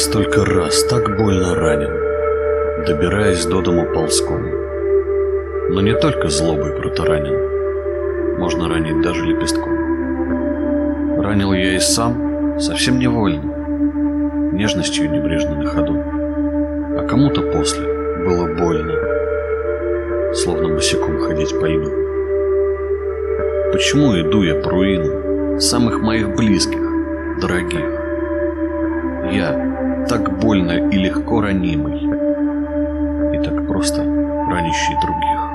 столько раз так больно ранен, добираясь до дома ползком. Но не только злобой протаранен, можно ранить даже лепестком. Ранил я и сам, совсем невольно, нежностью небрежно на ходу. А кому-то после было больно, словно босиком ходить по иду. Почему иду я по руинам самых моих близких, дорогих? Я так больно и легко ранимый, и так просто ранящий других.